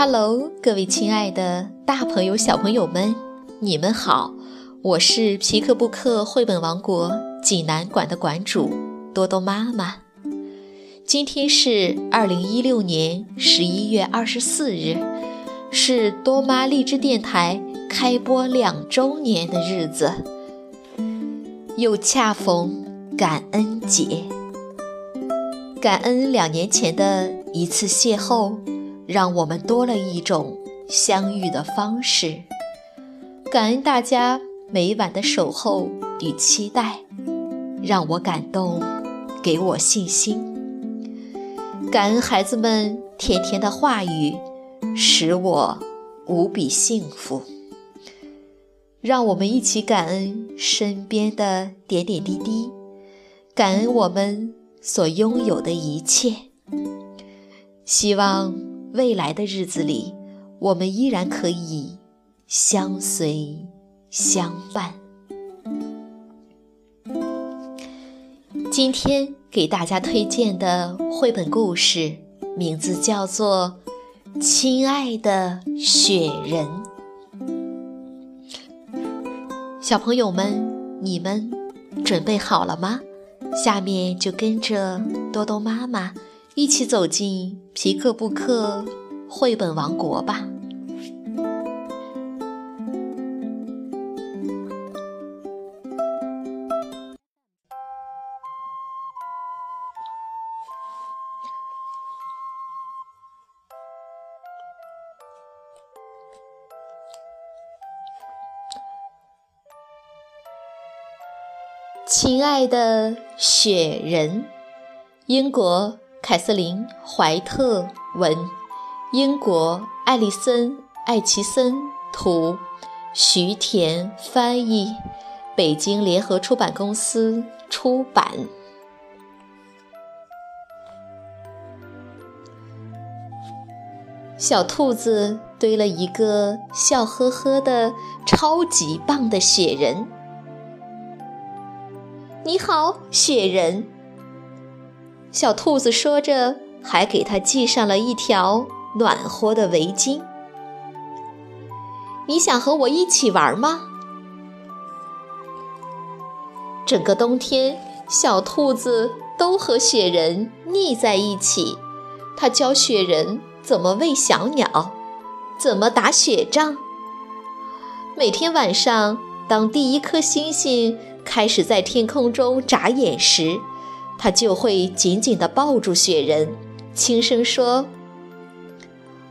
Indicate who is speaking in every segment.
Speaker 1: Hello，各位亲爱的大朋友、小朋友们，你们好！我是皮克布克绘本王国济南馆的馆主多多妈妈。今天是二零一六年十一月二十四日，是多妈荔枝电台开播两周年的日子，又恰逢感恩节。感恩两年前的一次邂逅，让我们多了一种相遇的方式。感恩大家每晚的守候与期待，让我感动，给我信心。感恩孩子们甜甜的话语，使我无比幸福。让我们一起感恩身边的点点滴滴，感恩我们。所拥有的一切，希望未来的日子里，我们依然可以相随相伴。今天给大家推荐的绘本故事名字叫做《亲爱的雪人》。小朋友们，你们准备好了吗？下面就跟着多多妈妈一起走进皮克布克绘本王国吧。亲爱的雪人，英国凯瑟琳·怀特文，英国艾丽森·艾奇森图，徐田翻译，北京联合出版公司出版。小兔子堆了一个笑呵呵的超级棒的雪人。你好，雪人。小兔子说着，还给他系上了一条暖和的围巾。你想和我一起玩吗？整个冬天，小兔子都和雪人腻在一起。它教雪人怎么喂小鸟，怎么打雪仗。每天晚上，当第一颗星星。开始在天空中眨眼时，他就会紧紧地抱住雪人，轻声说：“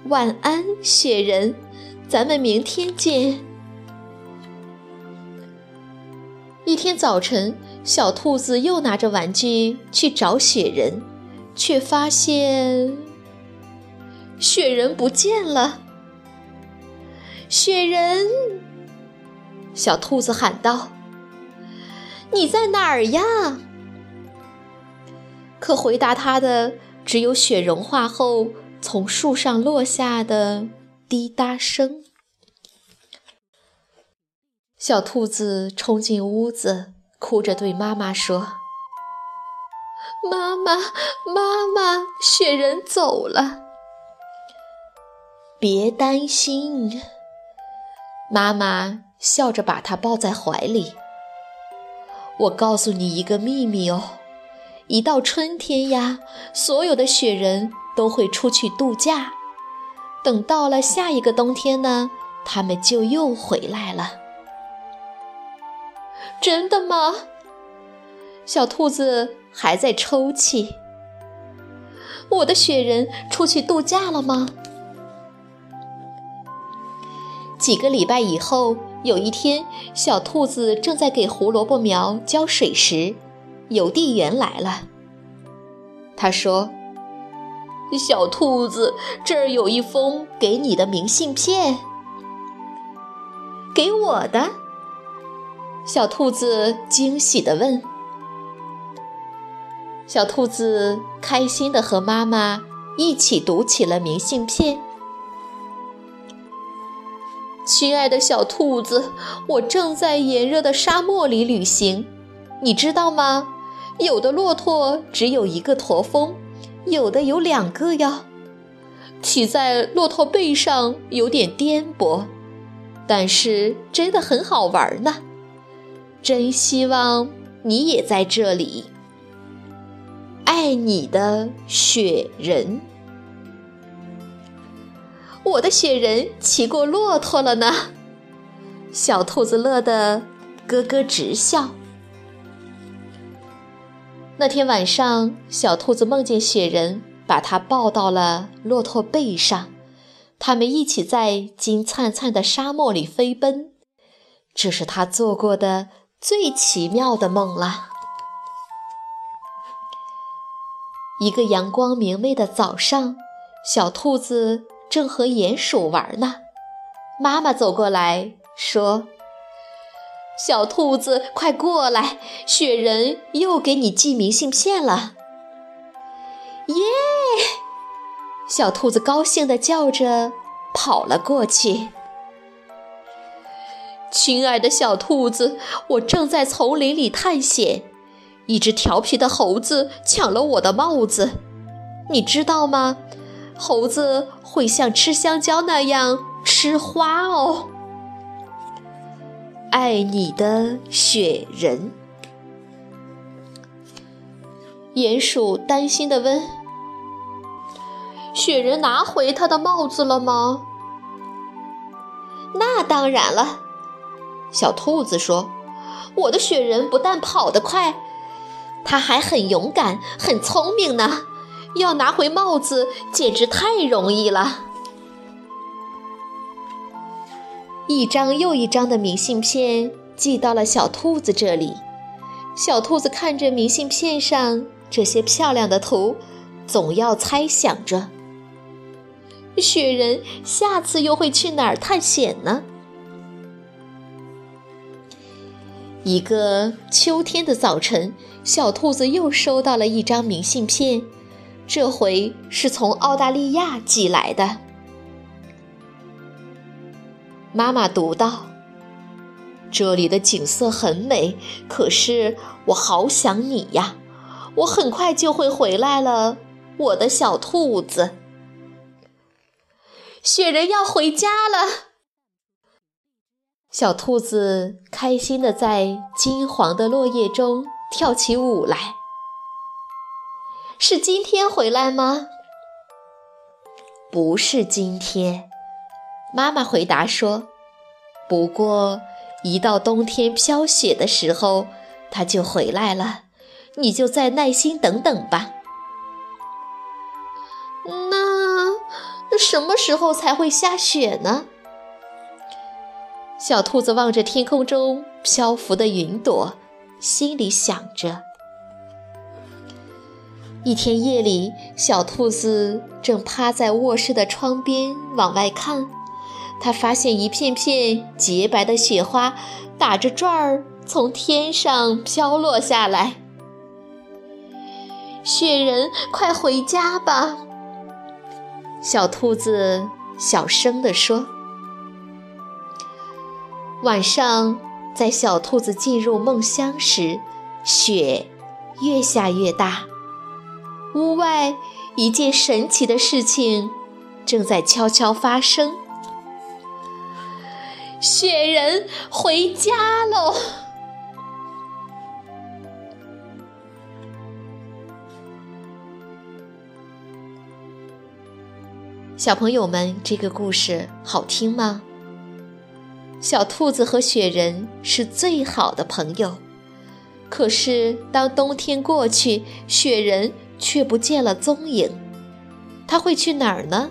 Speaker 1: 晚安，雪人，咱们明天见。”一天早晨，小兔子又拿着玩具去找雪人，却发现雪人不见了。雪人，小兔子喊道。你在哪儿呀？可回答他的只有雪融化后从树上落下的滴答声。小兔子冲进屋子，哭着对妈妈说：“妈妈，妈妈，雪人走了。”别担心，妈妈笑着把它抱在怀里。我告诉你一个秘密哦，一到春天呀，所有的雪人都会出去度假。等到了下一个冬天呢，他们就又回来了。真的吗？小兔子还在抽泣。我的雪人出去度假了吗？几个礼拜以后。有一天，小兔子正在给胡萝卜苗浇水时，邮递员来了。他说：“小兔子，这儿有一封给你的明信片。”“给我的？”小兔子惊喜地问。小兔子开心地和妈妈一起读起了明信片。亲爱的小兔子，我正在炎热的沙漠里旅行，你知道吗？有的骆驼只有一个驼峰，有的有两个哟。骑在骆驼背上有点颠簸，但是真的很好玩呢。真希望你也在这里。爱你的雪人，我的雪人骑过骆驼了呢。小兔子乐得咯咯直笑。那天晚上，小兔子梦见雪人把它抱到了骆驼背上，他们一起在金灿灿的沙漠里飞奔。这是他做过的最奇妙的梦了。一个阳光明媚的早上，小兔子正和鼹鼠玩呢。妈妈走过来说。小兔子，快过来！雪人又给你寄明信片了。耶！小兔子高兴地叫着，跑了过去。亲爱的小兔子，我正在丛林里探险，一只调皮的猴子抢了我的帽子。你知道吗？猴子会像吃香蕉那样吃花哦。爱你的雪人，鼹鼠担心地问：“雪人拿回他的帽子了吗？”“那当然了。”小兔子说，“我的雪人不但跑得快，他还很勇敢、很聪明呢。要拿回帽子，简直太容易了。”一张又一张的明信片寄到了小兔子这里。小兔子看着明信片上这些漂亮的图，总要猜想着：雪人下次又会去哪儿探险呢？一个秋天的早晨，小兔子又收到了一张明信片，这回是从澳大利亚寄来的。妈妈读道：“这里的景色很美，可是我好想你呀！我很快就会回来了，我的小兔子。雪人要回家了。”小兔子开心的在金黄的落叶中跳起舞来。是今天回来吗？不是今天。妈妈回答说：“不过，一到冬天飘雪的时候，它就回来了。你就再耐心等等吧。”那什么时候才会下雪呢？小兔子望着天空中漂浮的云朵，心里想着。一天夜里，小兔子正趴在卧室的窗边往外看。他发现一片片洁白的雪花打着转儿从天上飘落下来。雪人，快回家吧！小兔子小声地说。晚上，在小兔子进入梦乡时，雪越下越大。屋外，一件神奇的事情正在悄悄发生。雪人回家喽！小朋友们，这个故事好听吗？小兔子和雪人是最好的朋友，可是当冬天过去，雪人却不见了踪影。他会去哪儿呢？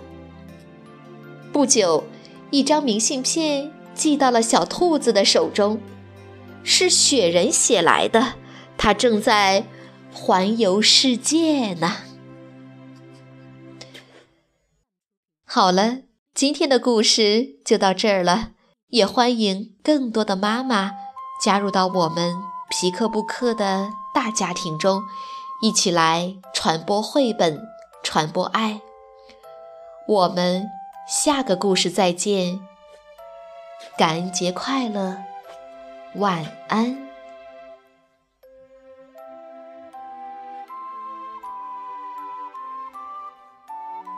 Speaker 1: 不久，一张明信片。寄到了小兔子的手中，是雪人写来的。他正在环游世界呢。好了，今天的故事就到这儿了。也欢迎更多的妈妈加入到我们皮克布克的大家庭中，一起来传播绘本，传播爱。我们下个故事再见。感恩节快乐，晚安。